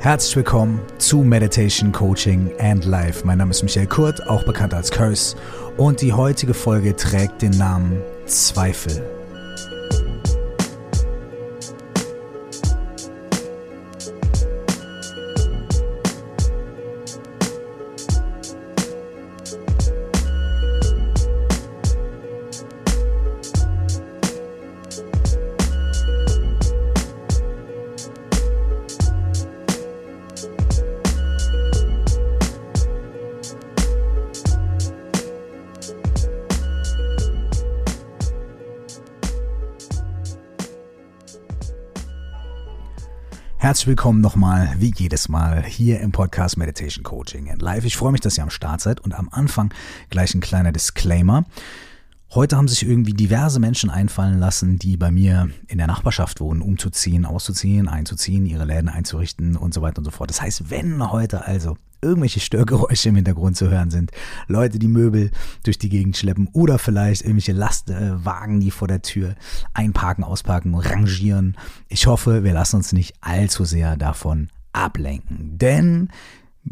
Herzlich willkommen zu Meditation Coaching and Life. Mein Name ist Michael Kurt, auch bekannt als Curse, und die heutige Folge trägt den Namen Zweifel. Herzlich willkommen nochmal, wie jedes Mal, hier im Podcast Meditation Coaching and Live. Ich freue mich, dass ihr am Start seid und am Anfang gleich ein kleiner Disclaimer. Heute haben sich irgendwie diverse Menschen einfallen lassen, die bei mir in der Nachbarschaft wohnen, umzuziehen, auszuziehen, einzuziehen, ihre Läden einzurichten und so weiter und so fort. Das heißt, wenn heute also irgendwelche Störgeräusche im Hintergrund zu hören sind, Leute, die Möbel durch die Gegend schleppen oder vielleicht irgendwelche Lastwagen, die vor der Tür einparken, ausparken, rangieren. Ich hoffe, wir lassen uns nicht allzu sehr davon ablenken, denn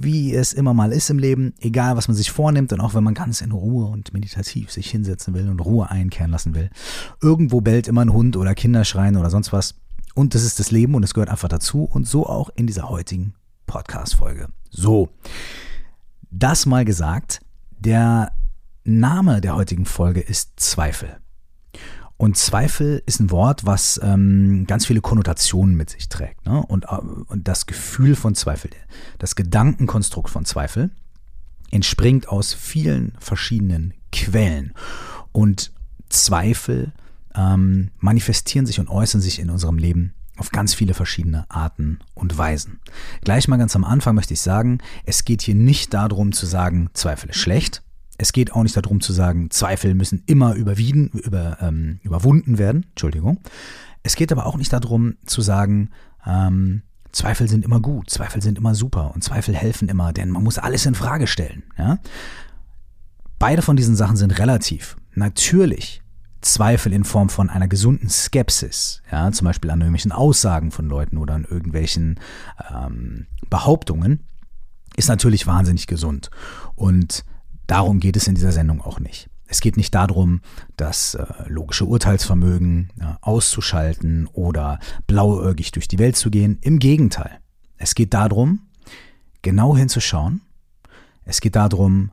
wie es immer mal ist im Leben, egal was man sich vornimmt und auch wenn man ganz in Ruhe und meditativ sich hinsetzen will und Ruhe einkehren lassen will, irgendwo bellt immer ein Hund oder Kinder schreien oder sonst was. Und das ist das Leben und es gehört einfach dazu und so auch in dieser heutigen Podcast-Folge. So, das mal gesagt, der Name der heutigen Folge ist Zweifel. Und Zweifel ist ein Wort, was ähm, ganz viele Konnotationen mit sich trägt. Ne? Und, äh, und das Gefühl von Zweifel, das Gedankenkonstrukt von Zweifel, entspringt aus vielen verschiedenen Quellen. Und Zweifel ähm, manifestieren sich und äußern sich in unserem Leben auf ganz viele verschiedene Arten und Weisen. Gleich mal ganz am Anfang möchte ich sagen, es geht hier nicht darum zu sagen, Zweifel ist schlecht. Es geht auch nicht darum zu sagen, Zweifel müssen immer überwieden, über, ähm, überwunden werden. Entschuldigung. Es geht aber auch nicht darum zu sagen, ähm, Zweifel sind immer gut, Zweifel sind immer super und Zweifel helfen immer, denn man muss alles in Frage stellen. Ja? Beide von diesen Sachen sind relativ. Natürlich Zweifel in Form von einer gesunden Skepsis, ja, zum Beispiel an irgendwelchen Aussagen von Leuten oder an irgendwelchen ähm, Behauptungen, ist natürlich wahnsinnig gesund. Und darum geht es in dieser Sendung auch nicht. Es geht nicht darum, das äh, logische Urteilsvermögen äh, auszuschalten oder blauäugig durch die Welt zu gehen. Im Gegenteil. Es geht darum, genau hinzuschauen. Es geht darum,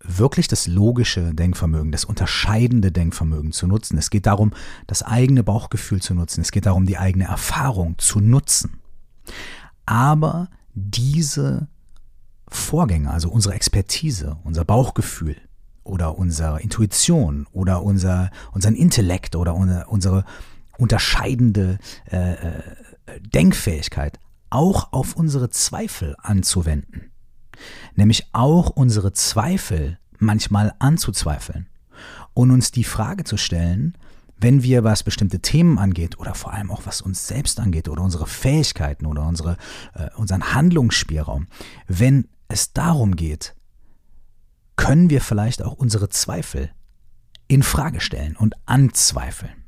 wirklich das logische Denkvermögen, das unterscheidende Denkvermögen zu nutzen. Es geht darum, das eigene Bauchgefühl zu nutzen. Es geht darum, die eigene Erfahrung zu nutzen. Aber diese Vorgänge, also unsere Expertise, unser Bauchgefühl oder unsere Intuition oder unser, unseren Intellekt oder unsere unterscheidende äh, äh, Denkfähigkeit auch auf unsere Zweifel anzuwenden. Nämlich auch unsere Zweifel manchmal anzuzweifeln und uns die Frage zu stellen, wenn wir, was bestimmte Themen angeht oder vor allem auch was uns selbst angeht oder unsere Fähigkeiten oder unsere, äh, unseren Handlungsspielraum, wenn es darum geht, können wir vielleicht auch unsere Zweifel in Frage stellen und anzweifeln.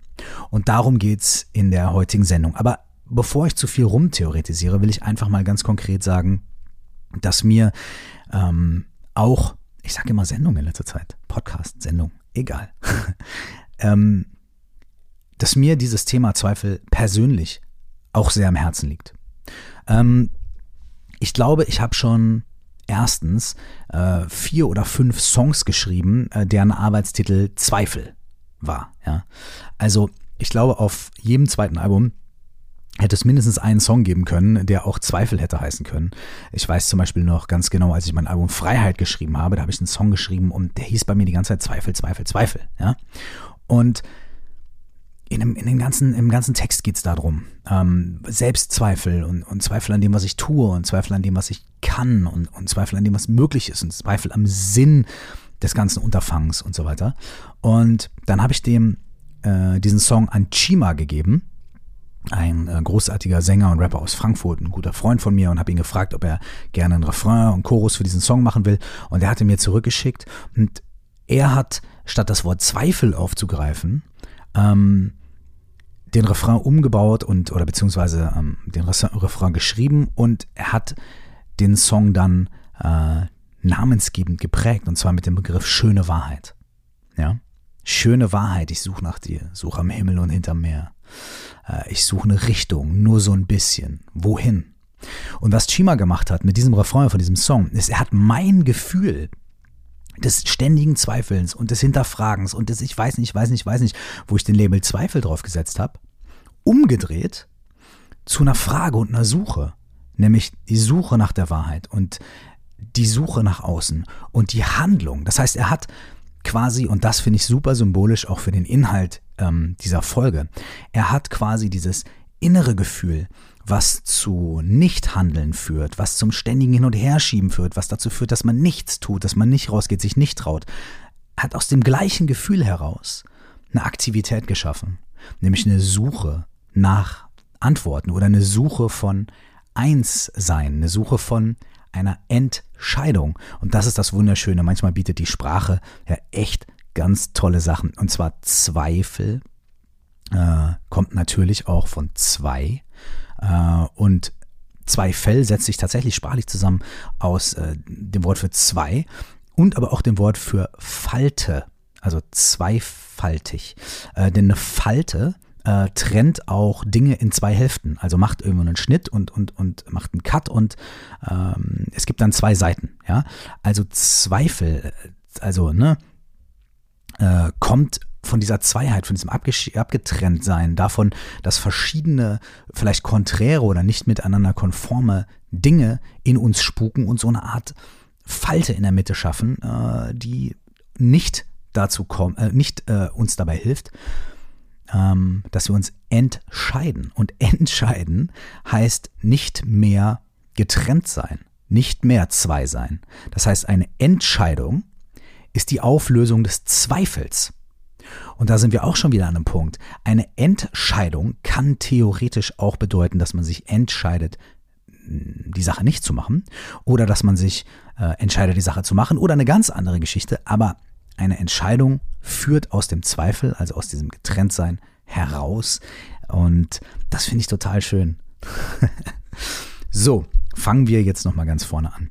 Und darum geht's in der heutigen Sendung. Aber bevor ich zu viel rumtheoretisiere, will ich einfach mal ganz konkret sagen, dass mir ähm, auch, ich sage immer Sendung in letzter Zeit, Podcast, Sendung, egal, ähm, dass mir dieses Thema Zweifel persönlich auch sehr am Herzen liegt. Ähm, ich glaube, ich habe schon erstens äh, vier oder fünf Songs geschrieben, äh, deren Arbeitstitel Zweifel war. Ja? Also ich glaube, auf jedem zweiten Album hätte es mindestens einen Song geben können, der auch Zweifel hätte heißen können. Ich weiß zum Beispiel noch ganz genau, als ich mein Album Freiheit geschrieben habe, da habe ich einen Song geschrieben und der hieß bei mir die ganze Zeit Zweifel, Zweifel, Zweifel. Ja? Und in dem, in dem ganzen, im ganzen Text geht es darum. Ähm, Selbstzweifel und, und Zweifel an dem, was ich tue und Zweifel an dem, was ich kann und, und Zweifel an dem, was möglich ist und Zweifel am Sinn des ganzen Unterfangs und so weiter. Und dann habe ich dem äh, diesen Song an Chima gegeben ein äh, großartiger Sänger und Rapper aus Frankfurt, ein guter Freund von mir und habe ihn gefragt, ob er gerne einen Refrain und Chorus für diesen Song machen will und er hatte mir zurückgeschickt und er hat, statt das Wort Zweifel aufzugreifen, ähm, den Refrain umgebaut und oder beziehungsweise ähm, den Refrain geschrieben und er hat den Song dann äh, namensgebend geprägt und zwar mit dem Begriff schöne Wahrheit. Ja, schöne Wahrheit. Ich suche nach dir, suche am Himmel und hinterm Meer. Äh, ich suche eine Richtung, nur so ein bisschen. Wohin? Und was Chima gemacht hat mit diesem Refrain von diesem Song, ist, er hat mein Gefühl des ständigen Zweifelns und des Hinterfragens und des Ich weiß nicht, weiß nicht, weiß nicht, wo ich den Label Zweifel drauf gesetzt habe, umgedreht zu einer Frage und einer Suche, nämlich die Suche nach der Wahrheit und die Suche nach außen und die Handlung. Das heißt, er hat quasi, und das finde ich super symbolisch auch für den Inhalt ähm, dieser Folge, er hat quasi dieses innere Gefühl, was zu Nichthandeln führt, was zum ständigen Hin- und Herschieben führt, was dazu führt, dass man nichts tut, dass man nicht rausgeht, sich nicht traut, hat aus dem gleichen Gefühl heraus eine Aktivität geschaffen, nämlich eine Suche nach Antworten oder eine Suche von Einssein, eine Suche von einer Entscheidung. Und das ist das Wunderschöne. Manchmal bietet die Sprache ja echt ganz tolle Sachen. Und zwar Zweifel äh, kommt natürlich auch von zwei. Äh, und Zweifel setzt sich tatsächlich sprachlich zusammen aus äh, dem Wort für zwei und aber auch dem Wort für Falte, also zweifaltig. Äh, denn eine Falte äh, trennt auch Dinge in zwei Hälften. Also macht irgendwo einen Schnitt und, und, und macht einen Cut und ähm, es gibt dann zwei Seiten. Ja? Also Zweifel, also ne, äh, kommt von dieser Zweiheit, von diesem Abgetrenntsein, davon, dass verschiedene, vielleicht konträre oder nicht miteinander konforme Dinge in uns spuken und so eine Art Falte in der Mitte schaffen, äh, die nicht dazu kommt, äh, nicht äh, uns dabei hilft, ähm, dass wir uns entscheiden. Und entscheiden heißt nicht mehr getrennt sein, nicht mehr zwei sein. Das heißt, eine Entscheidung ist die Auflösung des Zweifels. Und da sind wir auch schon wieder an einem Punkt. Eine Entscheidung kann theoretisch auch bedeuten, dass man sich entscheidet, die Sache nicht zu machen oder dass man sich äh, entscheidet, die Sache zu machen oder eine ganz andere Geschichte. Aber eine Entscheidung führt aus dem Zweifel, also aus diesem Getrenntsein heraus. Und das finde ich total schön. so, fangen wir jetzt nochmal ganz vorne an.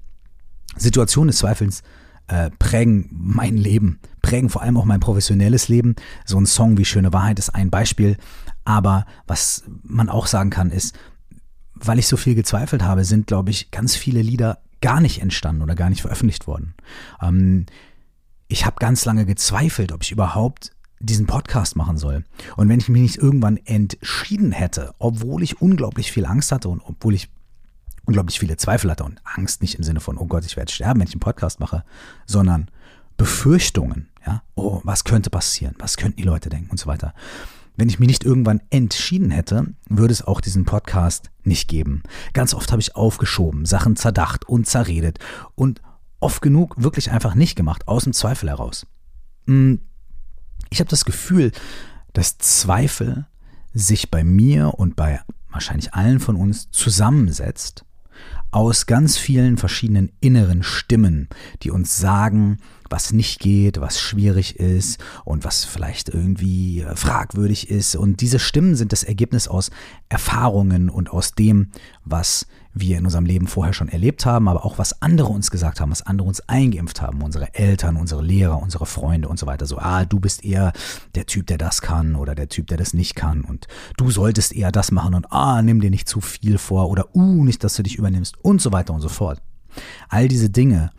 Situationen des Zweifels äh, prägen mein Leben, prägen vor allem auch mein professionelles Leben. So ein Song wie Schöne Wahrheit ist ein Beispiel. Aber was man auch sagen kann, ist, weil ich so viel gezweifelt habe, sind, glaube ich, ganz viele Lieder gar nicht entstanden oder gar nicht veröffentlicht worden. Ähm, ich habe ganz lange gezweifelt, ob ich überhaupt diesen Podcast machen soll. Und wenn ich mich nicht irgendwann entschieden hätte, obwohl ich unglaublich viel Angst hatte und obwohl ich unglaublich viele Zweifel hatte und Angst nicht im Sinne von, oh Gott, ich werde sterben, wenn ich einen Podcast mache, sondern Befürchtungen, ja, oh, was könnte passieren, was könnten die Leute denken und so weiter. Wenn ich mich nicht irgendwann entschieden hätte, würde es auch diesen Podcast nicht geben. Ganz oft habe ich aufgeschoben, Sachen zerdacht und zerredet und oft genug wirklich einfach nicht gemacht, aus dem Zweifel heraus. Hm, ich habe das Gefühl, dass Zweifel sich bei mir und bei wahrscheinlich allen von uns zusammensetzt aus ganz vielen verschiedenen inneren Stimmen, die uns sagen, was nicht geht, was schwierig ist und was vielleicht irgendwie äh, fragwürdig ist. Und diese Stimmen sind das Ergebnis aus Erfahrungen und aus dem, was wir in unserem Leben vorher schon erlebt haben, aber auch was andere uns gesagt haben, was andere uns eingeimpft haben, unsere Eltern, unsere Lehrer, unsere Freunde und so weiter. So, ah, du bist eher der Typ, der das kann oder der Typ, der das nicht kann und du solltest eher das machen und ah, nimm dir nicht zu viel vor oder uh, nicht, dass du dich übernimmst und so weiter und so fort. All diese Dinge,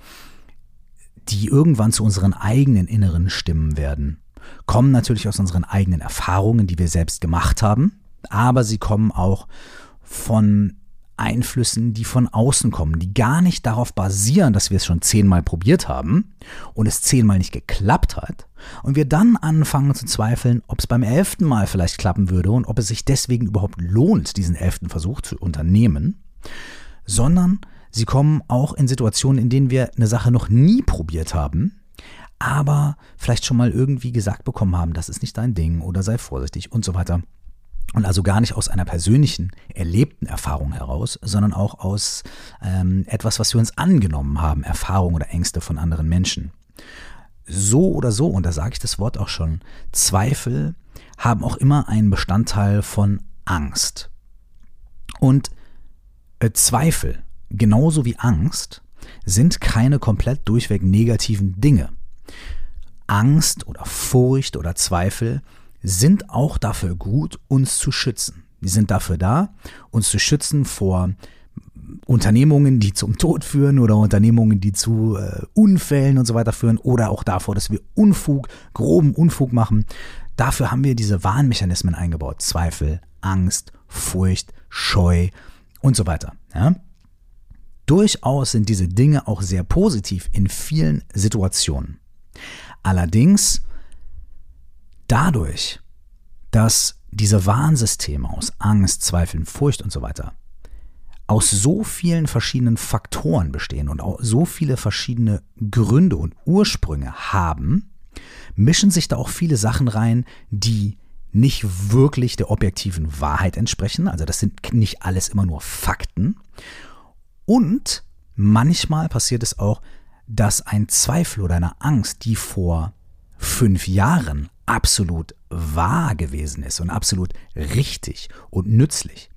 die irgendwann zu unseren eigenen inneren Stimmen werden, kommen natürlich aus unseren eigenen Erfahrungen, die wir selbst gemacht haben, aber sie kommen auch von Einflüssen, die von außen kommen, die gar nicht darauf basieren, dass wir es schon zehnmal probiert haben und es zehnmal nicht geklappt hat und wir dann anfangen zu zweifeln, ob es beim elften Mal vielleicht klappen würde und ob es sich deswegen überhaupt lohnt, diesen elften Versuch zu unternehmen, sondern sie kommen auch in Situationen, in denen wir eine Sache noch nie probiert haben, aber vielleicht schon mal irgendwie gesagt bekommen haben, das ist nicht dein Ding oder sei vorsichtig und so weiter. Und also gar nicht aus einer persönlichen, erlebten Erfahrung heraus, sondern auch aus ähm, etwas, was wir uns angenommen haben, Erfahrungen oder Ängste von anderen Menschen. So oder so, und da sage ich das Wort auch schon, Zweifel haben auch immer einen Bestandteil von Angst. Und äh, Zweifel, genauso wie Angst, sind keine komplett durchweg negativen Dinge. Angst oder Furcht oder Zweifel sind auch dafür gut, uns zu schützen. Die sind dafür da, uns zu schützen vor Unternehmungen, die zum Tod führen oder Unternehmungen, die zu äh, Unfällen und so weiter führen oder auch davor, dass wir Unfug, groben Unfug machen. Dafür haben wir diese Warnmechanismen eingebaut. Zweifel, Angst, Furcht, Scheu und so weiter. Ja? Durchaus sind diese Dinge auch sehr positiv in vielen Situationen. Allerdings dadurch, dass diese Warnsysteme aus Angst, Zweifeln, Furcht und so weiter aus so vielen verschiedenen Faktoren bestehen und auch so viele verschiedene Gründe und Ursprünge haben, mischen sich da auch viele Sachen rein, die nicht wirklich der objektiven Wahrheit entsprechen. Also das sind nicht alles immer nur Fakten. Und manchmal passiert es auch, dass ein Zweifel oder eine Angst, die vor fünf Jahren absolut wahr gewesen ist und absolut richtig und nützlich,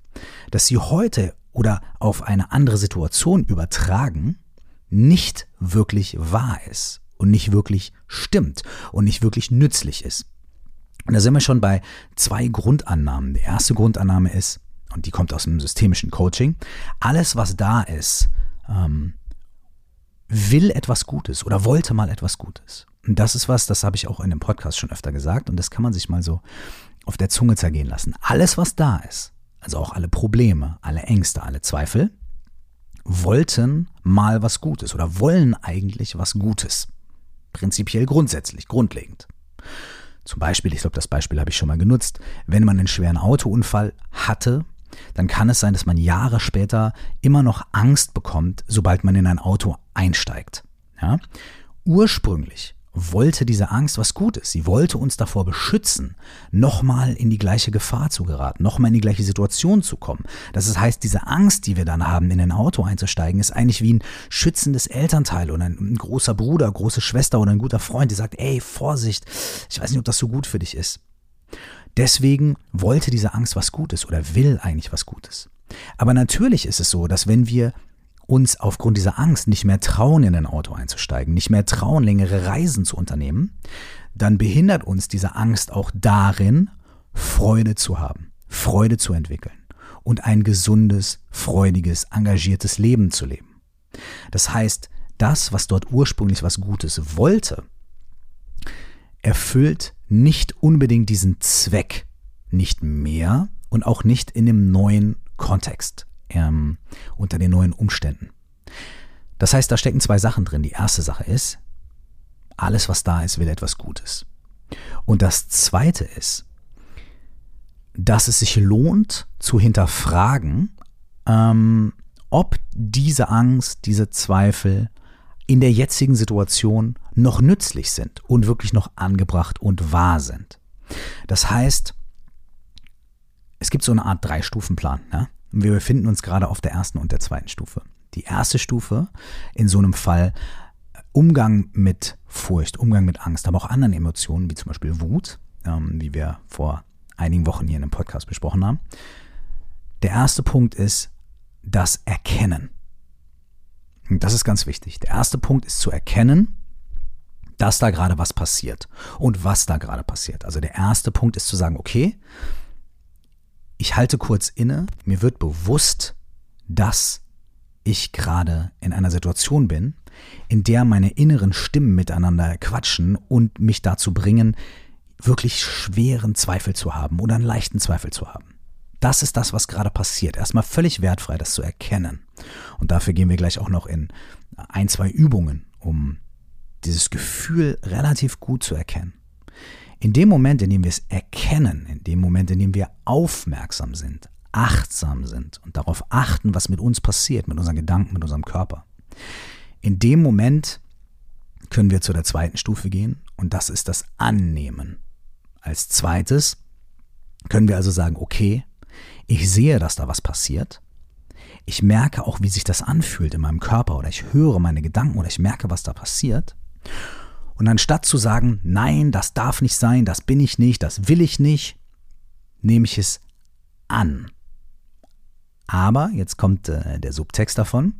dass sie heute oder auf eine andere Situation übertragen, nicht wirklich wahr ist und nicht wirklich stimmt und nicht wirklich nützlich ist. Und da sind wir schon bei zwei Grundannahmen. Die erste Grundannahme ist, und die kommt aus dem systemischen Coaching, alles, was da ist, ähm, will etwas Gutes oder wollte mal etwas Gutes. Und das ist was, das habe ich auch in dem Podcast schon öfter gesagt und das kann man sich mal so auf der Zunge zergehen lassen. Alles, was da ist, also auch alle Probleme, alle Ängste, alle Zweifel, wollten mal was Gutes oder wollen eigentlich was Gutes. Prinzipiell grundsätzlich, grundlegend. Zum Beispiel, ich glaube, das Beispiel habe ich schon mal genutzt, wenn man einen schweren Autounfall hatte, dann kann es sein, dass man Jahre später immer noch Angst bekommt, sobald man in ein Auto einsteigt. Ja? Ursprünglich wollte diese Angst was Gutes. Sie wollte uns davor beschützen, nochmal in die gleiche Gefahr zu geraten, nochmal in die gleiche Situation zu kommen. Das heißt, diese Angst, die wir dann haben, in ein Auto einzusteigen, ist eigentlich wie ein schützendes Elternteil oder ein, großer Bruder, große Schwester oder ein guter Freund, die sagt, ey, Vorsicht, ich weiß nicht, ob das so gut für dich ist. Deswegen wollte diese Angst was Gutes oder will eigentlich was Gutes. Aber natürlich ist es so, dass wenn wir uns aufgrund dieser Angst nicht mehr trauen, in ein Auto einzusteigen, nicht mehr trauen, längere Reisen zu unternehmen, dann behindert uns diese Angst auch darin, Freude zu haben, Freude zu entwickeln und ein gesundes, freudiges, engagiertes Leben zu leben. Das heißt, das, was dort ursprünglich was Gutes wollte, erfüllt nicht unbedingt diesen Zweck, nicht mehr und auch nicht in dem neuen Kontext ähm, unter den neuen Umständen. Das heißt, da stecken zwei Sachen drin. Die erste Sache ist, alles, was da ist, will etwas Gutes. Und das zweite ist, dass es sich lohnt zu hinterfragen, ähm, ob diese Angst, diese Zweifel in der jetzigen Situation noch nützlich sind und wirklich noch angebracht und wahr sind. Das heißt, es gibt so eine Art Drei-Stufen-Plan. Und wir befinden uns gerade auf der ersten und der zweiten Stufe. Die erste Stufe in so einem Fall Umgang mit Furcht, Umgang mit Angst, aber auch anderen Emotionen, wie zum Beispiel Wut, ähm, wie wir vor einigen Wochen hier in einem Podcast besprochen haben. Der erste Punkt ist das Erkennen. Und das ist ganz wichtig. Der erste Punkt ist zu erkennen, dass da gerade was passiert und was da gerade passiert. Also der erste Punkt ist zu sagen, okay, ich halte kurz inne, mir wird bewusst, dass ich gerade in einer Situation bin, in der meine inneren Stimmen miteinander quatschen und mich dazu bringen, wirklich schweren Zweifel zu haben oder einen leichten Zweifel zu haben. Das ist das, was gerade passiert. Erstmal völlig wertfrei, das zu erkennen. Und dafür gehen wir gleich auch noch in ein, zwei Übungen, um dieses Gefühl relativ gut zu erkennen. In dem Moment, in dem wir es erkennen, in dem Moment, in dem wir aufmerksam sind, achtsam sind und darauf achten, was mit uns passiert, mit unseren Gedanken, mit unserem Körper, in dem Moment können wir zu der zweiten Stufe gehen und das ist das Annehmen. Als zweites können wir also sagen, okay, ich sehe, dass da was passiert. Ich merke auch, wie sich das anfühlt in meinem Körper oder ich höre meine Gedanken oder ich merke, was da passiert. Und anstatt zu sagen, nein, das darf nicht sein, das bin ich nicht, das will ich nicht, nehme ich es an. Aber, jetzt kommt äh, der Subtext davon,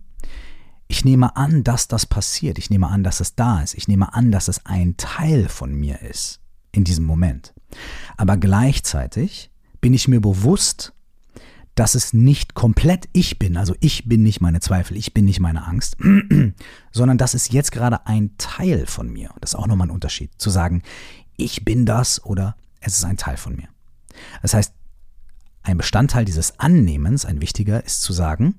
ich nehme an, dass das passiert. Ich nehme an, dass es da ist. Ich nehme an, dass es ein Teil von mir ist in diesem Moment. Aber gleichzeitig bin ich mir bewusst, dass es nicht komplett ich bin, also ich bin nicht meine Zweifel, ich bin nicht meine Angst, sondern das ist jetzt gerade ein Teil von mir. Das ist auch nochmal ein Unterschied, zu sagen, ich bin das oder es ist ein Teil von mir. Das heißt, ein Bestandteil dieses Annehmens, ein wichtiger, ist zu sagen,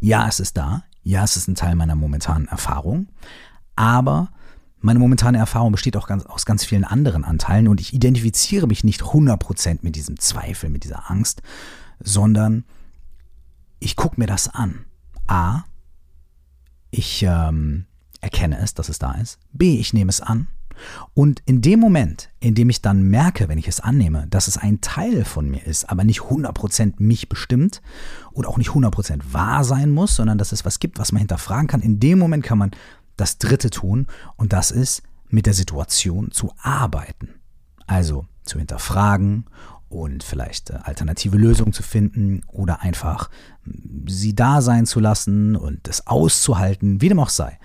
ja, es ist da, ja, es ist ein Teil meiner momentanen Erfahrung, aber meine momentane Erfahrung besteht auch ganz, aus ganz vielen anderen Anteilen und ich identifiziere mich nicht 100% mit diesem Zweifel, mit dieser Angst, sondern ich gucke mir das an. A, ich ähm, erkenne es, dass es da ist. B, ich nehme es an. Und in dem Moment, in dem ich dann merke, wenn ich es annehme, dass es ein Teil von mir ist, aber nicht 100% mich bestimmt und auch nicht 100% wahr sein muss, sondern dass es was gibt, was man hinterfragen kann, in dem Moment kann man das Dritte tun und das ist, mit der Situation zu arbeiten. Also zu hinterfragen und vielleicht äh, alternative Lösungen zu finden oder einfach hm, sie da sein zu lassen und es auszuhalten, wie dem auch sei.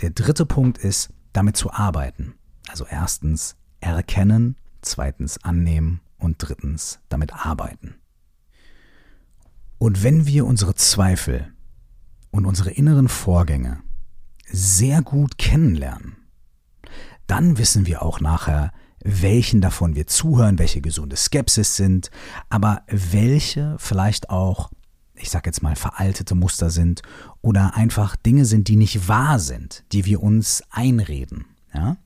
Der dritte Punkt ist, damit zu arbeiten. Also erstens erkennen, zweitens annehmen und drittens damit arbeiten. Und wenn wir unsere Zweifel und unsere inneren Vorgänge sehr gut kennenlernen, dann wissen wir auch nachher, welchen davon wir zuhören, welche gesunde Skepsis sind, aber welche vielleicht auch, ich sag jetzt mal, veraltete Muster sind oder einfach Dinge sind, die nicht wahr sind, die wir uns einreden. Ja?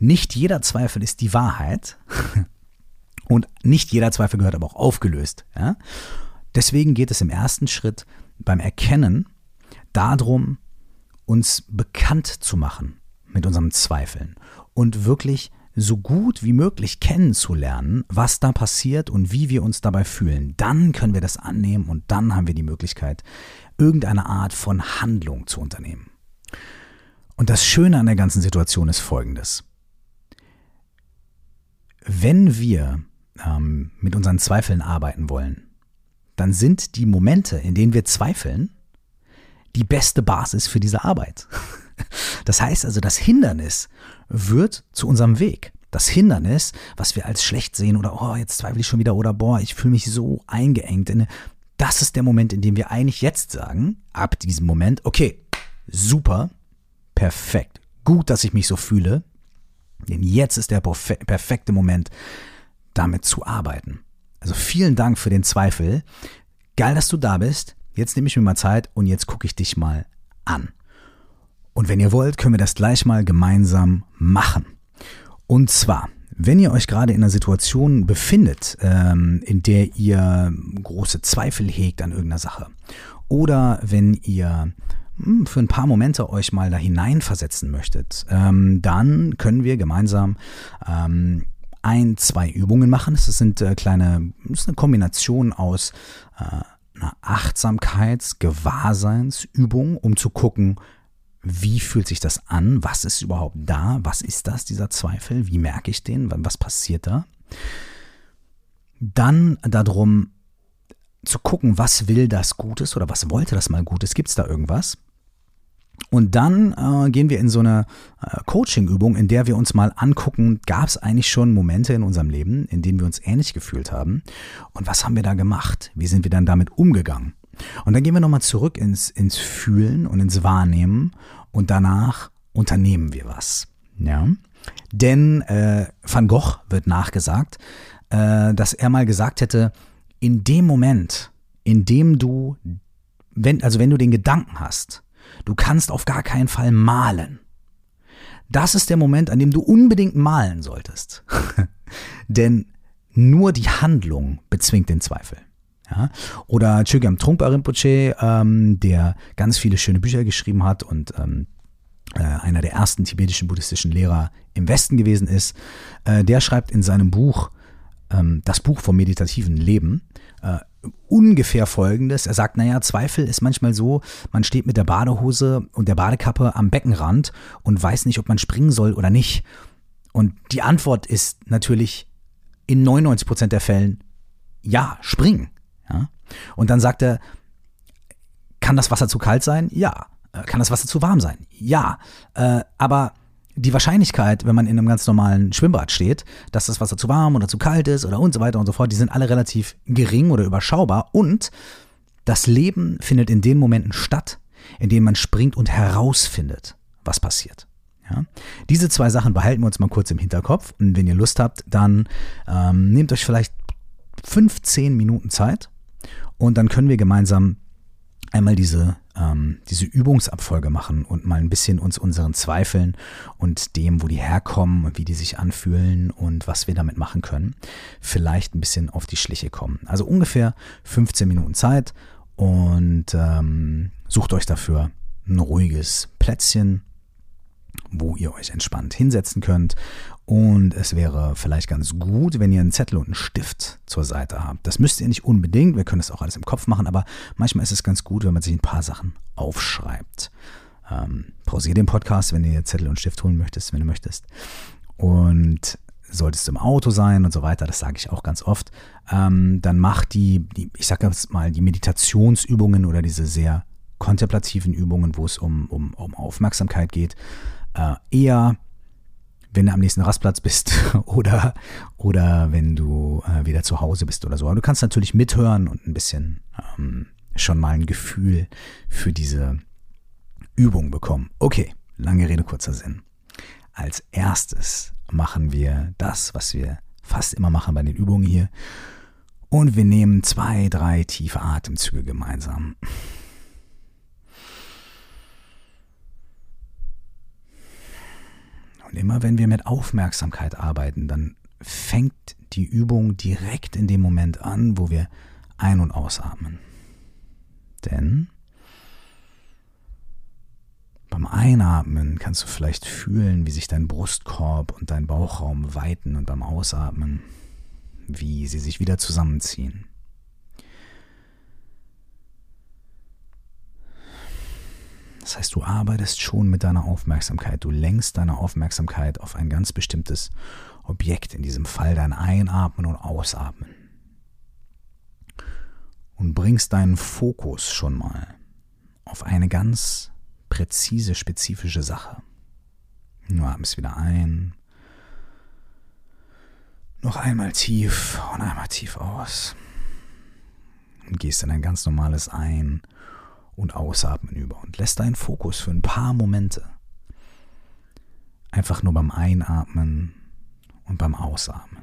Nicht jeder Zweifel ist die Wahrheit und nicht jeder Zweifel gehört aber auch aufgelöst. Ja? Deswegen geht es im ersten Schritt beim Erkennen darum, uns bekannt zu machen mit unseren Zweifeln und wirklich so gut wie möglich kennenzulernen, was da passiert und wie wir uns dabei fühlen. Dann können wir das annehmen und dann haben wir die Möglichkeit, irgendeine Art von Handlung zu unternehmen. Und das Schöne an der ganzen Situation ist folgendes. Wenn wir ähm, mit unseren Zweifeln arbeiten wollen, dann sind die Momente, in denen wir zweifeln, die beste Basis für diese Arbeit. Das heißt also, das Hindernis wird zu unserem Weg. Das Hindernis, was wir als schlecht sehen oder oh, jetzt zweifle ich schon wieder oder boah, ich fühle mich so eingeengt. Das ist der Moment, in dem wir eigentlich jetzt sagen, ab diesem Moment, okay, super, perfekt, gut, dass ich mich so fühle, denn jetzt ist der perfekte Moment, damit zu arbeiten. Also vielen Dank für den Zweifel. Geil, dass du da bist. Jetzt nehme ich mir mal Zeit und jetzt gucke ich dich mal an. Und wenn ihr wollt, können wir das gleich mal gemeinsam machen. Und zwar, wenn ihr euch gerade in einer Situation befindet, ähm, in der ihr große Zweifel hegt an irgendeiner Sache, oder wenn ihr hm, für ein paar Momente euch mal da hineinversetzen möchtet, ähm, dann können wir gemeinsam ähm, ein, zwei Übungen machen. Das sind äh, kleine, das ist eine Kombination aus äh, einer Achtsamkeits-Gewahrseinsübung, um zu gucken, wie fühlt sich das an? Was ist überhaupt da? Was ist das, dieser Zweifel? Wie merke ich den? Was passiert da? Dann darum zu gucken, was will das Gutes oder was wollte das mal Gutes? Gibt es da irgendwas? Und dann äh, gehen wir in so eine äh, Coaching-Übung, in der wir uns mal angucken, gab es eigentlich schon Momente in unserem Leben, in denen wir uns ähnlich gefühlt haben? Und was haben wir da gemacht? Wie sind wir dann damit umgegangen? Und dann gehen wir nochmal zurück ins, ins Fühlen und ins Wahrnehmen und danach unternehmen wir was. Ja? Denn äh, Van Gogh wird nachgesagt, äh, dass er mal gesagt hätte, in dem Moment, in dem du, wenn, also wenn du den Gedanken hast, du kannst auf gar keinen Fall malen. Das ist der Moment, an dem du unbedingt malen solltest. Denn nur die Handlung bezwingt den Zweifel. Ja? Oder Chögyam Trungpa Rinpoche, ähm, der ganz viele schöne Bücher geschrieben hat und ähm, äh, einer der ersten tibetischen buddhistischen Lehrer im Westen gewesen ist, äh, der schreibt in seinem Buch, ähm, das Buch vom meditativen Leben, äh, ungefähr folgendes. Er sagt, naja, Zweifel ist manchmal so, man steht mit der Badehose und der Badekappe am Beckenrand und weiß nicht, ob man springen soll oder nicht. Und die Antwort ist natürlich in 99 Prozent der Fällen, ja, springen. Ja? Und dann sagt er, kann das Wasser zu kalt sein? Ja. Äh, kann das Wasser zu warm sein? Ja. Äh, aber die Wahrscheinlichkeit, wenn man in einem ganz normalen Schwimmbad steht, dass das Wasser zu warm oder zu kalt ist oder und so weiter und so fort, die sind alle relativ gering oder überschaubar und das Leben findet in den Momenten statt, in denen man springt und herausfindet, was passiert. Ja? Diese zwei Sachen behalten wir uns mal kurz im Hinterkopf und wenn ihr Lust habt, dann ähm, nehmt euch vielleicht 15 Minuten Zeit und dann können wir gemeinsam einmal diese, ähm, diese Übungsabfolge machen und mal ein bisschen uns unseren Zweifeln und dem, wo die herkommen und wie die sich anfühlen und was wir damit machen können, vielleicht ein bisschen auf die Schliche kommen. Also ungefähr 15 Minuten Zeit und ähm, sucht euch dafür ein ruhiges Plätzchen, wo ihr euch entspannt hinsetzen könnt und es wäre vielleicht ganz gut, wenn ihr einen Zettel und einen Stift zur Seite habt. Das müsst ihr nicht unbedingt, wir können das auch alles im Kopf machen, aber manchmal ist es ganz gut, wenn man sich ein paar Sachen aufschreibt. Ähm, pausiere den Podcast, wenn ihr Zettel und Stift holen möchtest, wenn du möchtest. Und solltest du im Auto sein und so weiter, das sage ich auch ganz oft, ähm, dann mach die, die ich sage jetzt mal, die Meditationsübungen oder diese sehr kontemplativen Übungen, wo es um, um, um Aufmerksamkeit geht, äh, eher wenn du am nächsten Rastplatz bist oder, oder wenn du äh, wieder zu Hause bist oder so. Aber du kannst natürlich mithören und ein bisschen ähm, schon mal ein Gefühl für diese Übung bekommen. Okay, lange Rede, kurzer Sinn. Als erstes machen wir das, was wir fast immer machen bei den Übungen hier. Und wir nehmen zwei, drei tiefe Atemzüge gemeinsam. Und immer wenn wir mit Aufmerksamkeit arbeiten, dann fängt die Übung direkt in dem Moment an, wo wir ein- und ausatmen. Denn beim Einatmen kannst du vielleicht fühlen, wie sich dein Brustkorb und dein Bauchraum weiten und beim Ausatmen, wie sie sich wieder zusammenziehen. Das heißt, du arbeitest schon mit deiner Aufmerksamkeit, du lenkst deine Aufmerksamkeit auf ein ganz bestimmtes Objekt, in diesem Fall dein Einatmen und Ausatmen. Und bringst deinen Fokus schon mal auf eine ganz präzise, spezifische Sache. Du atmest wieder ein, noch einmal tief und einmal tief aus. Und gehst in ein ganz normales Ein- und Ausatmen über und lässt deinen Fokus für ein paar Momente einfach nur beim Einatmen und beim Ausatmen.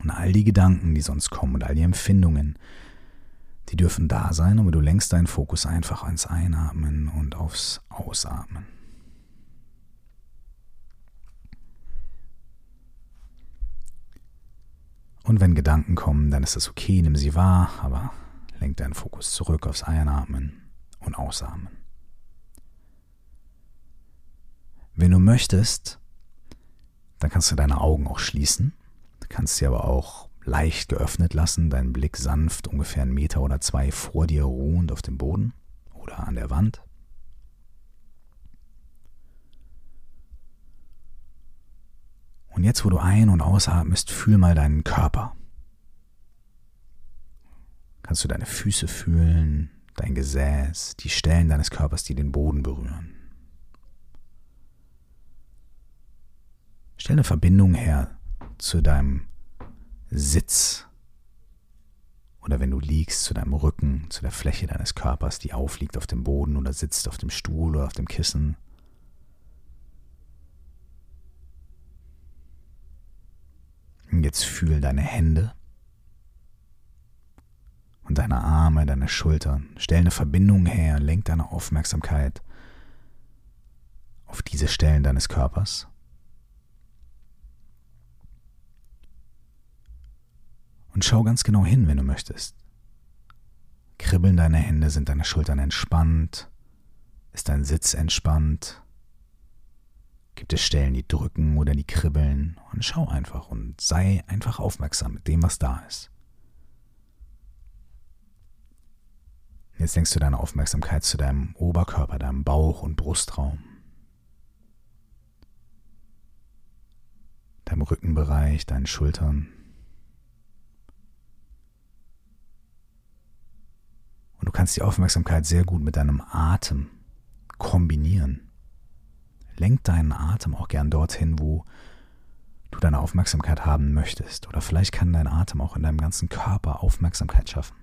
Und all die Gedanken, die sonst kommen und all die Empfindungen, die dürfen da sein, aber du lenkst deinen Fokus einfach ans Einatmen und aufs Ausatmen. Und wenn Gedanken kommen, dann ist das okay, nimm sie wahr, aber Lenk deinen Fokus zurück aufs Einatmen und Ausatmen. Wenn du möchtest, dann kannst du deine Augen auch schließen. Du kannst sie aber auch leicht geöffnet lassen, deinen Blick sanft ungefähr einen Meter oder zwei vor dir ruhend auf dem Boden oder an der Wand. Und jetzt, wo du ein- und ausatmest, fühl mal deinen Körper kannst du deine Füße fühlen, dein Gesäß, die Stellen deines Körpers, die den Boden berühren. Stell eine Verbindung her zu deinem Sitz oder wenn du liegst, zu deinem Rücken, zu der Fläche deines Körpers, die aufliegt auf dem Boden oder sitzt auf dem Stuhl oder auf dem Kissen. Und jetzt fühl deine Hände und deine Arme, deine Schultern. Stell eine Verbindung her, lenk deine Aufmerksamkeit auf diese Stellen deines Körpers. Und schau ganz genau hin, wenn du möchtest. Kribbeln deine Hände, sind deine Schultern entspannt? Ist dein Sitz entspannt? Gibt es Stellen, die drücken oder die kribbeln? Und schau einfach und sei einfach aufmerksam mit dem, was da ist. Jetzt denkst du deine Aufmerksamkeit zu deinem Oberkörper, deinem Bauch und Brustraum, deinem Rückenbereich, deinen Schultern. Und du kannst die Aufmerksamkeit sehr gut mit deinem Atem kombinieren. Lenk deinen Atem auch gern dorthin, wo du deine Aufmerksamkeit haben möchtest. Oder vielleicht kann dein Atem auch in deinem ganzen Körper Aufmerksamkeit schaffen.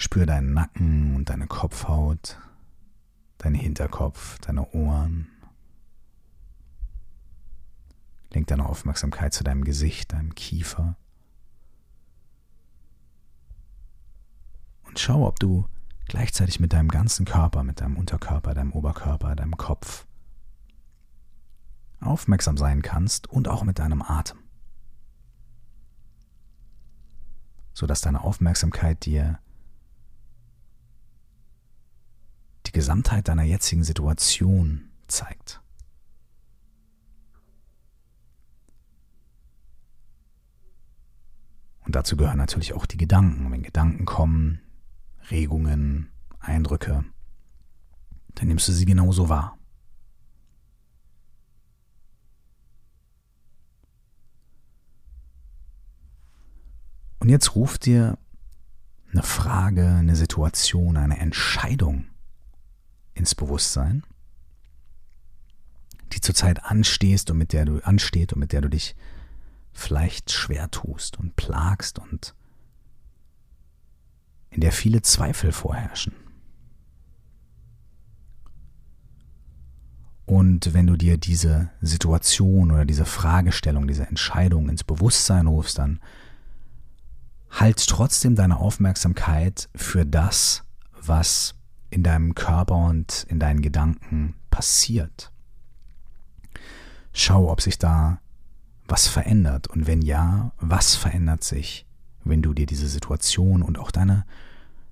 Spür deinen Nacken und deine Kopfhaut, deinen Hinterkopf, deine Ohren. Lenk deine Aufmerksamkeit zu deinem Gesicht, deinem Kiefer. Und schau, ob du gleichzeitig mit deinem ganzen Körper, mit deinem Unterkörper, deinem Oberkörper, deinem Kopf aufmerksam sein kannst und auch mit deinem Atem. Sodass deine Aufmerksamkeit dir die Gesamtheit deiner jetzigen Situation zeigt. Und dazu gehören natürlich auch die Gedanken. Wenn Gedanken kommen, Regungen, Eindrücke, dann nimmst du sie genauso wahr. Und jetzt ruft dir eine Frage, eine Situation, eine Entscheidung ins Bewusstsein, die zurzeit anstehst und mit der du ansteht und mit der du dich vielleicht schwer tust und plagst und in der viele Zweifel vorherrschen. Und wenn du dir diese Situation oder diese Fragestellung, diese Entscheidung ins Bewusstsein rufst, dann halt trotzdem deine Aufmerksamkeit für das, was in deinem Körper und in deinen Gedanken passiert. Schau, ob sich da was verändert und wenn ja, was verändert sich wenn du dir diese Situation und auch deine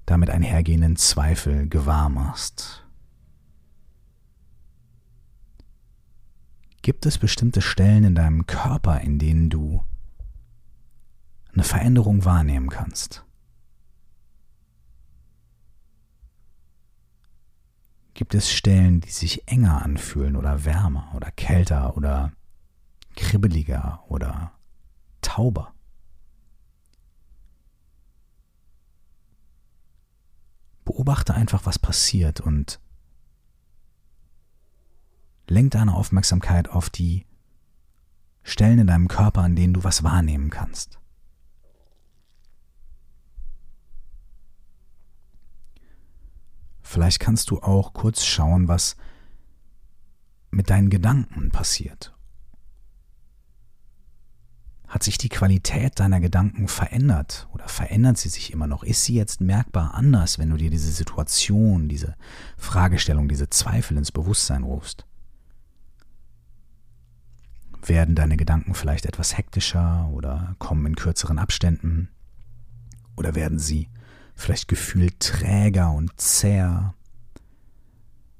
damit einhergehenden Zweifel gewahr machst. Gibt es bestimmte Stellen in deinem Körper, in denen du eine Veränderung wahrnehmen kannst? Gibt es Stellen, die sich enger anfühlen oder wärmer oder kälter oder kribbeliger oder tauber? Beobachte einfach, was passiert und lenk deine Aufmerksamkeit auf die Stellen in deinem Körper, an denen du was wahrnehmen kannst. Vielleicht kannst du auch kurz schauen, was mit deinen Gedanken passiert hat sich die Qualität deiner Gedanken verändert oder verändert sie sich immer noch? Ist sie jetzt merkbar anders, wenn du dir diese Situation, diese Fragestellung, diese Zweifel ins Bewusstsein rufst? Werden deine Gedanken vielleicht etwas hektischer oder kommen in kürzeren Abständen? Oder werden sie vielleicht gefühlt träger und zäher?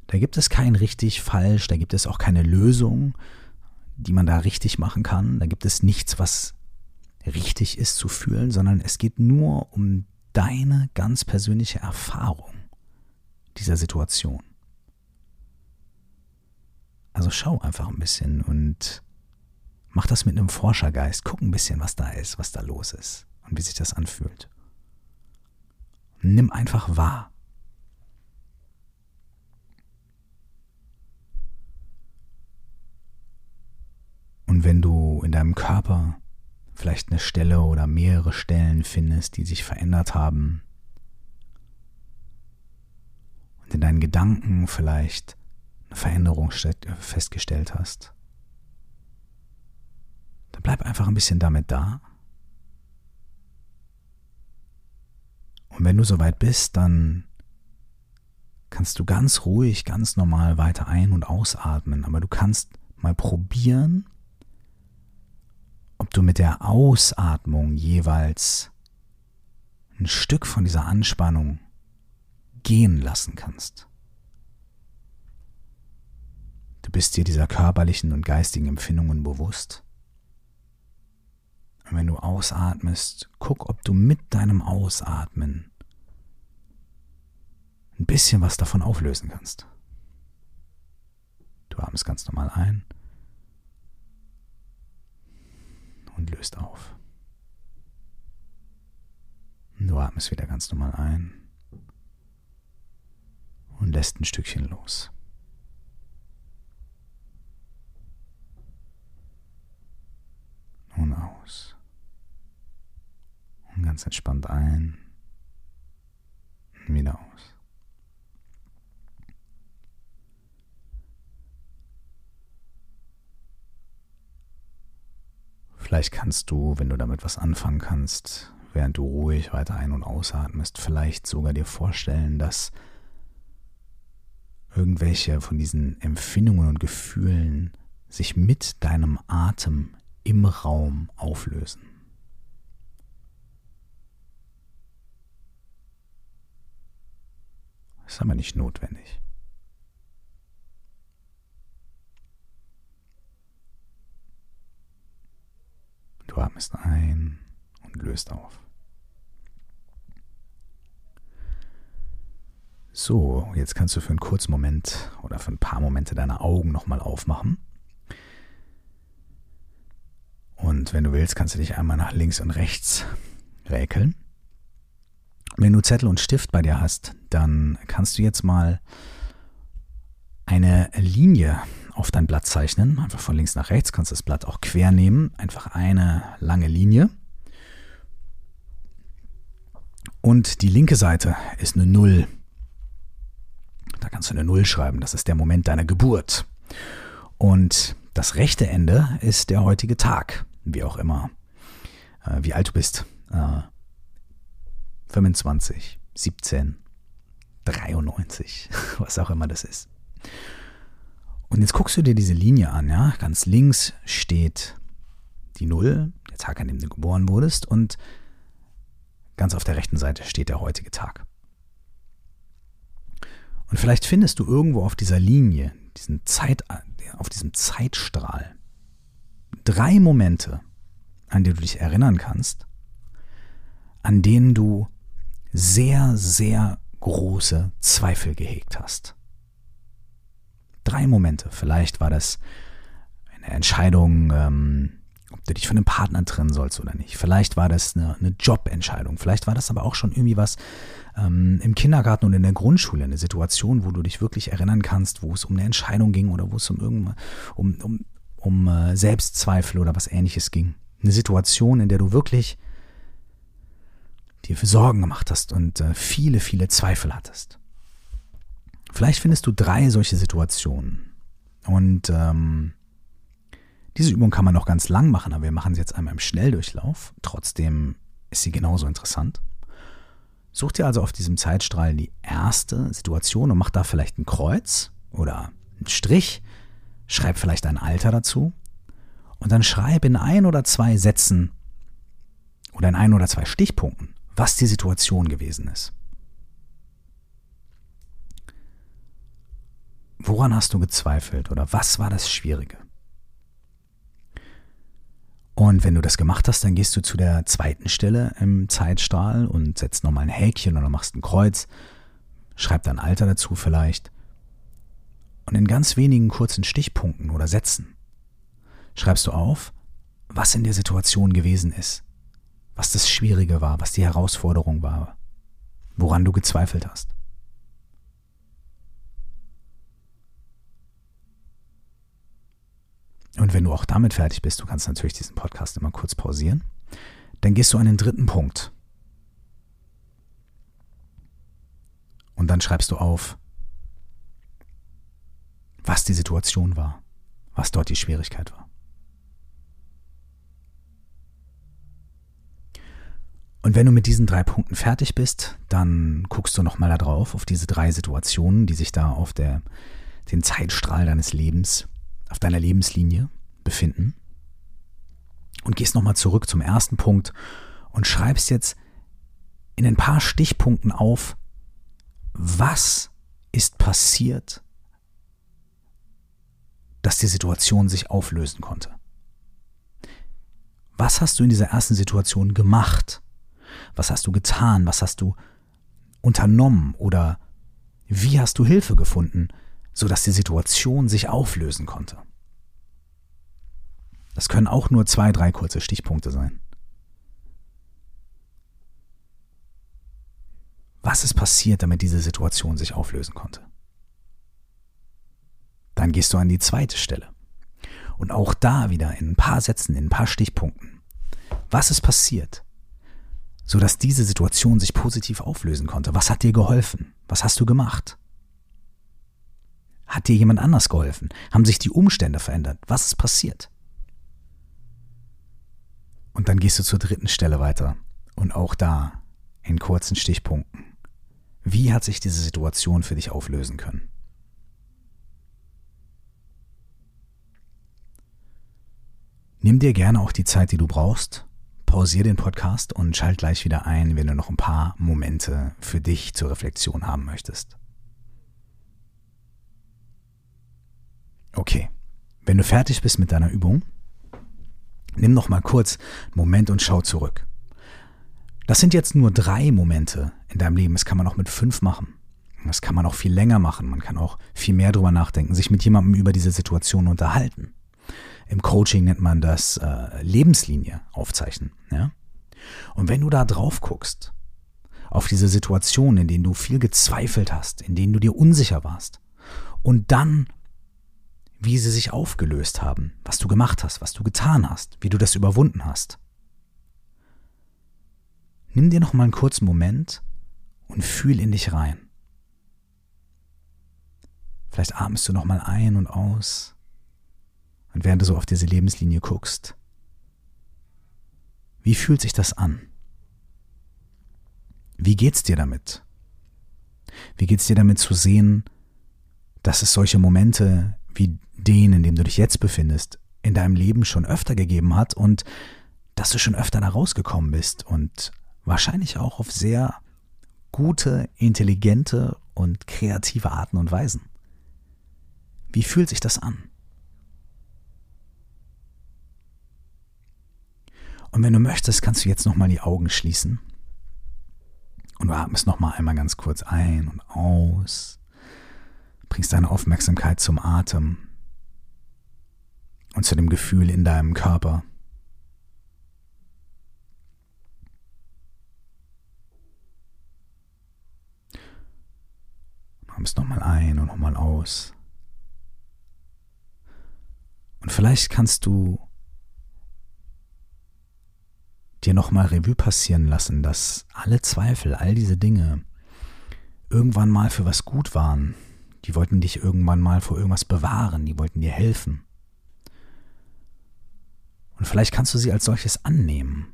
Da gibt es kein richtig falsch, da gibt es auch keine Lösung, die man da richtig machen kann. Da gibt es nichts, was richtig ist zu fühlen, sondern es geht nur um deine ganz persönliche Erfahrung dieser Situation. Also schau einfach ein bisschen und mach das mit einem Forschergeist. Guck ein bisschen, was da ist, was da los ist und wie sich das anfühlt. Nimm einfach wahr. Und wenn du in deinem Körper vielleicht eine Stelle oder mehrere Stellen findest, die sich verändert haben, und in deinen Gedanken vielleicht eine Veränderung festgestellt hast, dann bleib einfach ein bisschen damit da. Und wenn du soweit bist, dann kannst du ganz ruhig, ganz normal weiter ein- und ausatmen, aber du kannst mal probieren, ob du mit der Ausatmung jeweils ein Stück von dieser Anspannung gehen lassen kannst. Du bist dir dieser körperlichen und geistigen Empfindungen bewusst. Und wenn du ausatmest, guck, ob du mit deinem Ausatmen ein bisschen was davon auflösen kannst. Du atmest ganz normal ein und löst auf. Du atmest wieder ganz normal ein und lässt ein Stückchen los. Und aus. Ganz entspannt ein. Und wieder aus. Vielleicht kannst du, wenn du damit was anfangen kannst, während du ruhig weiter ein- und ausatmest, vielleicht sogar dir vorstellen, dass irgendwelche von diesen Empfindungen und Gefühlen sich mit deinem Atem im Raum auflösen. Das ist aber nicht notwendig. Du atmest ein und löst auf. So, jetzt kannst du für einen kurzen Moment oder für ein paar Momente deine Augen nochmal aufmachen. Und wenn du willst, kannst du dich einmal nach links und rechts räkeln. Wenn du Zettel und Stift bei dir hast, dann kannst du jetzt mal eine Linie auf dein Blatt zeichnen. Einfach von links nach rechts, kannst das Blatt auch quer nehmen. Einfach eine lange Linie. Und die linke Seite ist eine Null. Da kannst du eine Null schreiben. Das ist der Moment deiner Geburt. Und das rechte Ende ist der heutige Tag. Wie auch immer. Äh, wie alt du bist. Äh, 25, 17, 93, was auch immer das ist. Und jetzt guckst du dir diese Linie an, ja. Ganz links steht die Null, der Tag, an dem du geboren wurdest, und ganz auf der rechten Seite steht der heutige Tag. Und vielleicht findest du irgendwo auf dieser Linie, diesen Zeit, auf diesem Zeitstrahl, drei Momente, an die du dich erinnern kannst, an denen du sehr, sehr große Zweifel gehegt hast drei Momente. Vielleicht war das eine Entscheidung, ähm, ob du dich von einem Partner trennen sollst oder nicht. Vielleicht war das eine, eine Jobentscheidung. Vielleicht war das aber auch schon irgendwie was ähm, im Kindergarten und in der Grundschule, eine Situation, wo du dich wirklich erinnern kannst, wo es um eine Entscheidung ging oder wo es um irgendwas, um, um, um äh, Selbstzweifel oder was ähnliches ging. Eine Situation, in der du wirklich dir für Sorgen gemacht hast und äh, viele, viele Zweifel hattest. Vielleicht findest du drei solche Situationen. Und ähm, diese Übung kann man noch ganz lang machen, aber wir machen sie jetzt einmal im Schnelldurchlauf. Trotzdem ist sie genauso interessant. Such dir also auf diesem Zeitstrahl die erste Situation und mach da vielleicht ein Kreuz oder einen Strich. Schreib vielleicht ein Alter dazu. Und dann schreib in ein oder zwei Sätzen oder in ein oder zwei Stichpunkten, was die Situation gewesen ist. Woran hast du gezweifelt oder was war das Schwierige? Und wenn du das gemacht hast, dann gehst du zu der zweiten Stelle im Zeitstrahl und setzt nochmal ein Häkchen oder machst ein Kreuz, schreib dein Alter dazu vielleicht. Und in ganz wenigen kurzen Stichpunkten oder Sätzen schreibst du auf, was in der Situation gewesen ist, was das Schwierige war, was die Herausforderung war, woran du gezweifelt hast. Und wenn du auch damit fertig bist, du kannst natürlich diesen Podcast immer kurz pausieren, dann gehst du an den dritten Punkt. Und dann schreibst du auf, was die Situation war, was dort die Schwierigkeit war. Und wenn du mit diesen drei Punkten fertig bist, dann guckst du nochmal da drauf, auf diese drei Situationen, die sich da auf der, den Zeitstrahl deines Lebens auf deiner Lebenslinie befinden und gehst nochmal zurück zum ersten Punkt und schreibst jetzt in ein paar Stichpunkten auf, was ist passiert, dass die Situation sich auflösen konnte. Was hast du in dieser ersten Situation gemacht? Was hast du getan? Was hast du unternommen? Oder wie hast du Hilfe gefunden, sodass die Situation sich auflösen konnte? Das können auch nur zwei, drei kurze Stichpunkte sein. Was ist passiert, damit diese Situation sich auflösen konnte? Dann gehst du an die zweite Stelle. Und auch da wieder in ein paar Sätzen, in ein paar Stichpunkten. Was ist passiert, sodass diese Situation sich positiv auflösen konnte? Was hat dir geholfen? Was hast du gemacht? Hat dir jemand anders geholfen? Haben sich die Umstände verändert? Was ist passiert? Und dann gehst du zur dritten Stelle weiter. Und auch da in kurzen Stichpunkten. Wie hat sich diese Situation für dich auflösen können? Nimm dir gerne auch die Zeit, die du brauchst. Pausier den Podcast und schalt gleich wieder ein, wenn du noch ein paar Momente für dich zur Reflexion haben möchtest. Okay, wenn du fertig bist mit deiner Übung, nimm noch mal kurz einen Moment und schau zurück. Das sind jetzt nur drei Momente in deinem Leben. Das kann man auch mit fünf machen. Das kann man auch viel länger machen. Man kann auch viel mehr drüber nachdenken, sich mit jemandem über diese Situation unterhalten. Im Coaching nennt man das äh, Lebenslinie aufzeichnen. Ja? Und wenn du da drauf guckst, auf diese Situation, in denen du viel gezweifelt hast, in denen du dir unsicher warst, und dann, wie sie sich aufgelöst haben, was du gemacht hast, was du getan hast, wie du das überwunden hast, nimm dir noch mal einen kurzen Moment und fühl in dich rein. Vielleicht atmest du noch mal ein und aus. Und während du so auf diese Lebenslinie guckst, wie fühlt sich das an? Wie geht's dir damit? Wie geht's dir damit zu sehen, dass es solche Momente wie den, in dem du dich jetzt befindest, in deinem Leben schon öfter gegeben hat und dass du schon öfter da rausgekommen bist und wahrscheinlich auch auf sehr gute, intelligente und kreative Arten und Weisen. Wie fühlt sich das an? Und wenn du möchtest, kannst du jetzt nochmal die Augen schließen. Und du atmest nochmal einmal ganz kurz ein und aus. Bringst deine Aufmerksamkeit zum Atem und zu dem Gefühl in deinem Körper. Atmest nochmal ein und nochmal aus. Und vielleicht kannst du dir nochmal Revue passieren lassen, dass alle Zweifel, all diese Dinge irgendwann mal für was gut waren. Die wollten dich irgendwann mal vor irgendwas bewahren, die wollten dir helfen. Und vielleicht kannst du sie als solches annehmen.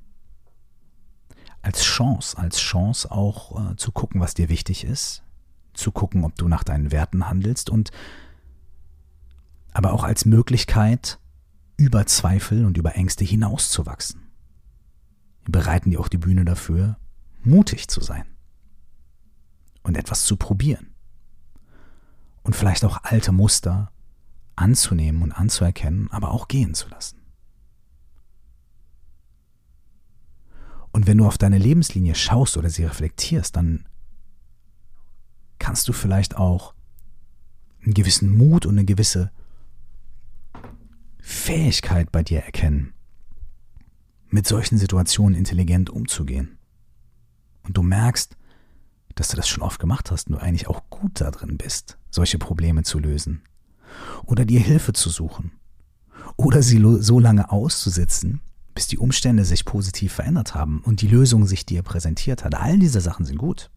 Als Chance, als Chance auch äh, zu gucken, was dir wichtig ist, zu gucken, ob du nach deinen Werten handelst und aber auch als Möglichkeit, über Zweifel und über Ängste hinauszuwachsen. Bereiten dir auch die Bühne dafür, mutig zu sein und etwas zu probieren. Und vielleicht auch alte Muster anzunehmen und anzuerkennen, aber auch gehen zu lassen. Und wenn du auf deine Lebenslinie schaust oder sie reflektierst, dann kannst du vielleicht auch einen gewissen Mut und eine gewisse Fähigkeit bei dir erkennen, mit solchen Situationen intelligent umzugehen. Und du merkst, dass du das schon oft gemacht hast und du eigentlich auch gut darin bist, solche Probleme zu lösen. Oder dir Hilfe zu suchen. Oder sie so lange auszusitzen, bis die Umstände sich positiv verändert haben und die Lösung sich dir präsentiert hat. All diese Sachen sind gut.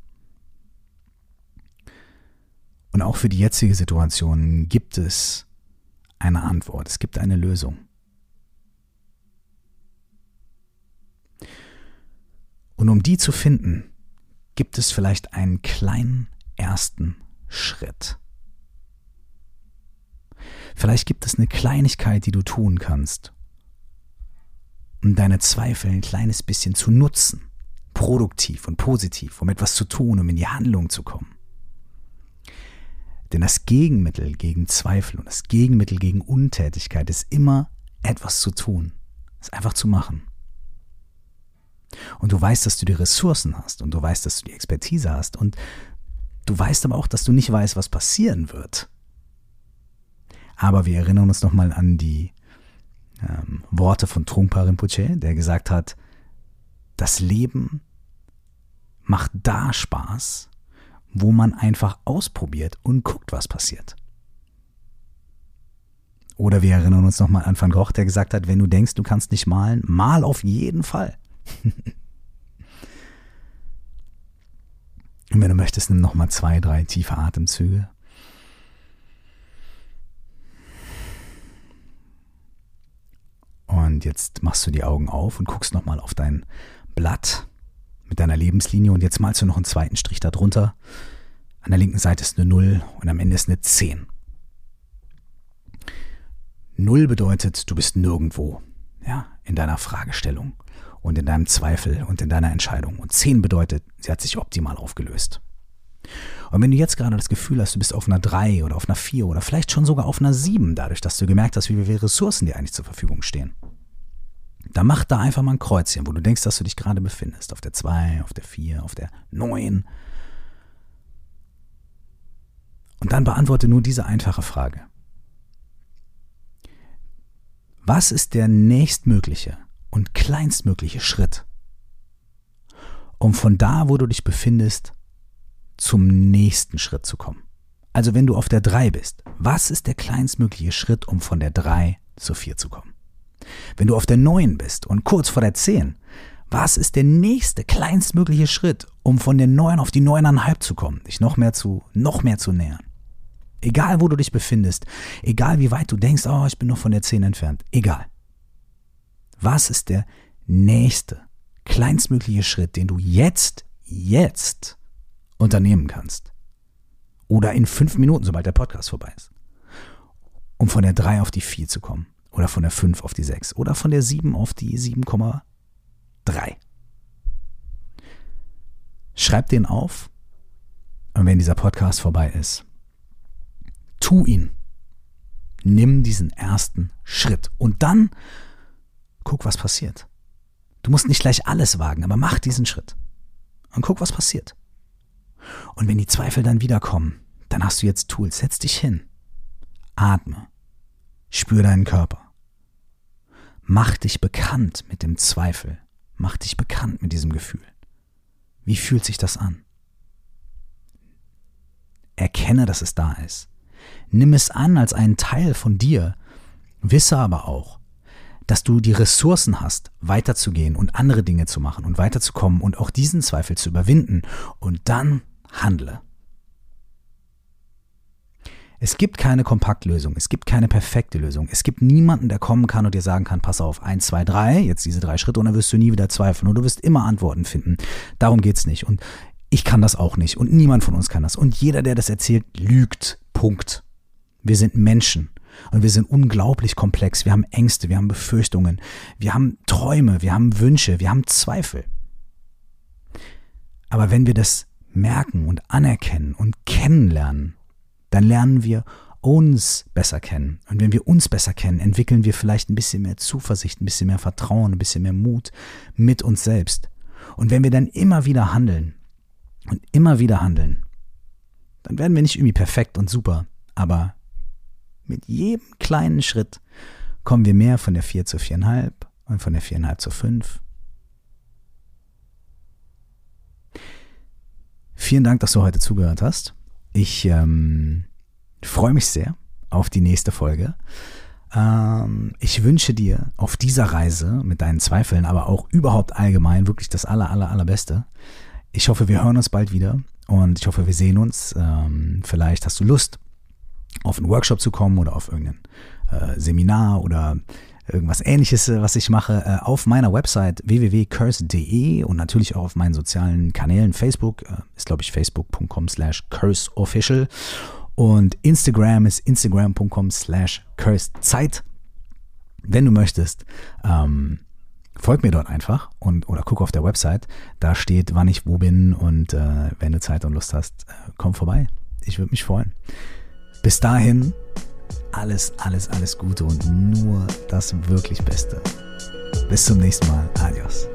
Und auch für die jetzige Situation gibt es eine Antwort, es gibt eine Lösung. Und um die zu finden, gibt es vielleicht einen kleinen ersten Schritt. Vielleicht gibt es eine Kleinigkeit, die du tun kannst, um deine Zweifel ein kleines bisschen zu nutzen, produktiv und positiv, um etwas zu tun, um in die Handlung zu kommen. Denn das Gegenmittel gegen Zweifel und das Gegenmittel gegen Untätigkeit ist immer etwas zu tun, es einfach zu machen Und du weißt, dass du die Ressourcen hast und du weißt, dass du die Expertise hast und du weißt aber auch, dass du nicht weißt, was passieren wird. Aber wir erinnern uns nochmal an die ähm, Worte von Trungpa Rinpoche, der gesagt hat, das Leben macht da Spaß, wo man einfach ausprobiert und guckt, was passiert. Oder wir erinnern uns nochmal an Van Gogh, der gesagt hat, wenn du denkst, du kannst nicht malen, mal auf jeden Fall. und wenn du möchtest, nimm nochmal zwei, drei tiefe Atemzüge. Und jetzt machst du die Augen auf und guckst nochmal auf dein Blatt mit deiner Lebenslinie und jetzt malst du noch einen zweiten Strich darunter. An der linken Seite ist eine 0 und am Ende ist eine 10. 0 bedeutet, du bist nirgendwo, ja, in deiner Fragestellung und in deinem Zweifel und in deiner Entscheidung. Und 10 bedeutet, sie hat sich optimal aufgelöst. Und wenn du jetzt gerade das Gefühl hast, du bist auf einer 3 oder auf einer 4 oder vielleicht schon sogar auf einer 7, dadurch, dass du gemerkt hast, wie viele Ressourcen dir eigentlich zur Verfügung stehen, dann mach da einfach mal ein Kreuzchen, wo du denkst, dass du dich gerade befindest. Auf der 2, auf der 4, auf der 9. Und dann beantworte nur diese einfache Frage. Was ist der nächstmögliche und kleinstmögliche Schritt, um von da, wo du dich befindest, zum nächsten Schritt zu kommen? Also wenn du auf der 3 bist, was ist der kleinstmögliche Schritt, um von der 3 zur 4 zu kommen? Wenn du auf der 9 bist und kurz vor der 10, was ist der nächste kleinstmögliche Schritt, um von der 9 auf die 9,5 zu kommen, dich noch mehr zu, noch mehr zu nähern? Egal, wo du dich befindest, egal wie weit du denkst, oh, ich bin noch von der 10 entfernt, egal. Was ist der nächste, kleinstmögliche Schritt, den du jetzt, jetzt unternehmen kannst? Oder in fünf Minuten, sobald der Podcast vorbei ist. Um von der 3 auf die 4 zu kommen. Oder von der 5 auf die 6. Oder von der 7 auf die 7,3. Schreib den auf. Und wenn dieser Podcast vorbei ist, tu ihn. Nimm diesen ersten Schritt. Und dann guck, was passiert. Du musst nicht gleich alles wagen, aber mach diesen Schritt. Und guck, was passiert. Und wenn die Zweifel dann wiederkommen, dann hast du jetzt Tools. Setz dich hin. Atme. Spür deinen Körper. Mach dich bekannt mit dem Zweifel. Mach dich bekannt mit diesem Gefühl. Wie fühlt sich das an? Erkenne, dass es da ist. Nimm es an als einen Teil von dir. Wisse aber auch, dass du die Ressourcen hast, weiterzugehen und andere Dinge zu machen und weiterzukommen und auch diesen Zweifel zu überwinden. Und dann handle. Es gibt keine Kompaktlösung, es gibt keine perfekte Lösung. Es gibt niemanden, der kommen kann und dir sagen kann, pass auf, eins, zwei, drei, jetzt diese drei Schritte und dann wirst du nie wieder zweifeln und du wirst immer Antworten finden. Darum geht's nicht. Und ich kann das auch nicht und niemand von uns kann das. Und jeder, der das erzählt, lügt. Punkt. Wir sind Menschen und wir sind unglaublich komplex. Wir haben Ängste, wir haben Befürchtungen, wir haben Träume, wir haben Wünsche, wir haben Zweifel. Aber wenn wir das merken und anerkennen und kennenlernen, dann lernen wir uns besser kennen. Und wenn wir uns besser kennen, entwickeln wir vielleicht ein bisschen mehr Zuversicht, ein bisschen mehr Vertrauen, ein bisschen mehr Mut mit uns selbst. Und wenn wir dann immer wieder handeln und immer wieder handeln, dann werden wir nicht irgendwie perfekt und super, aber mit jedem kleinen Schritt kommen wir mehr von der 4 zu 4,5 und von der 4,5 zu 5. Vielen Dank, dass du heute zugehört hast. Ich ähm, freue mich sehr auf die nächste Folge. Ähm, ich wünsche dir auf dieser Reise mit deinen Zweifeln, aber auch überhaupt allgemein wirklich das aller, aller, allerbeste. Ich hoffe, wir hören uns bald wieder und ich hoffe, wir sehen uns. Ähm, vielleicht hast du Lust, auf einen Workshop zu kommen oder auf irgendein äh, Seminar oder irgendwas ähnliches, äh, was ich mache, äh, auf meiner Website www.curse.de und natürlich auch auf meinen sozialen Kanälen. Facebook ist, glaube ich, facebook.com slash curseofficial und Instagram ist instagram.com slash cursezeit. Wenn du möchtest, ähm, folg mir dort einfach und oder guck auf der Website. Da steht, wann ich wo bin und äh, wenn du Zeit und Lust hast, komm vorbei. Ich würde mich freuen. Bis dahin, alles, alles, alles Gute und nur das wirklich Beste. Bis zum nächsten Mal. Adios.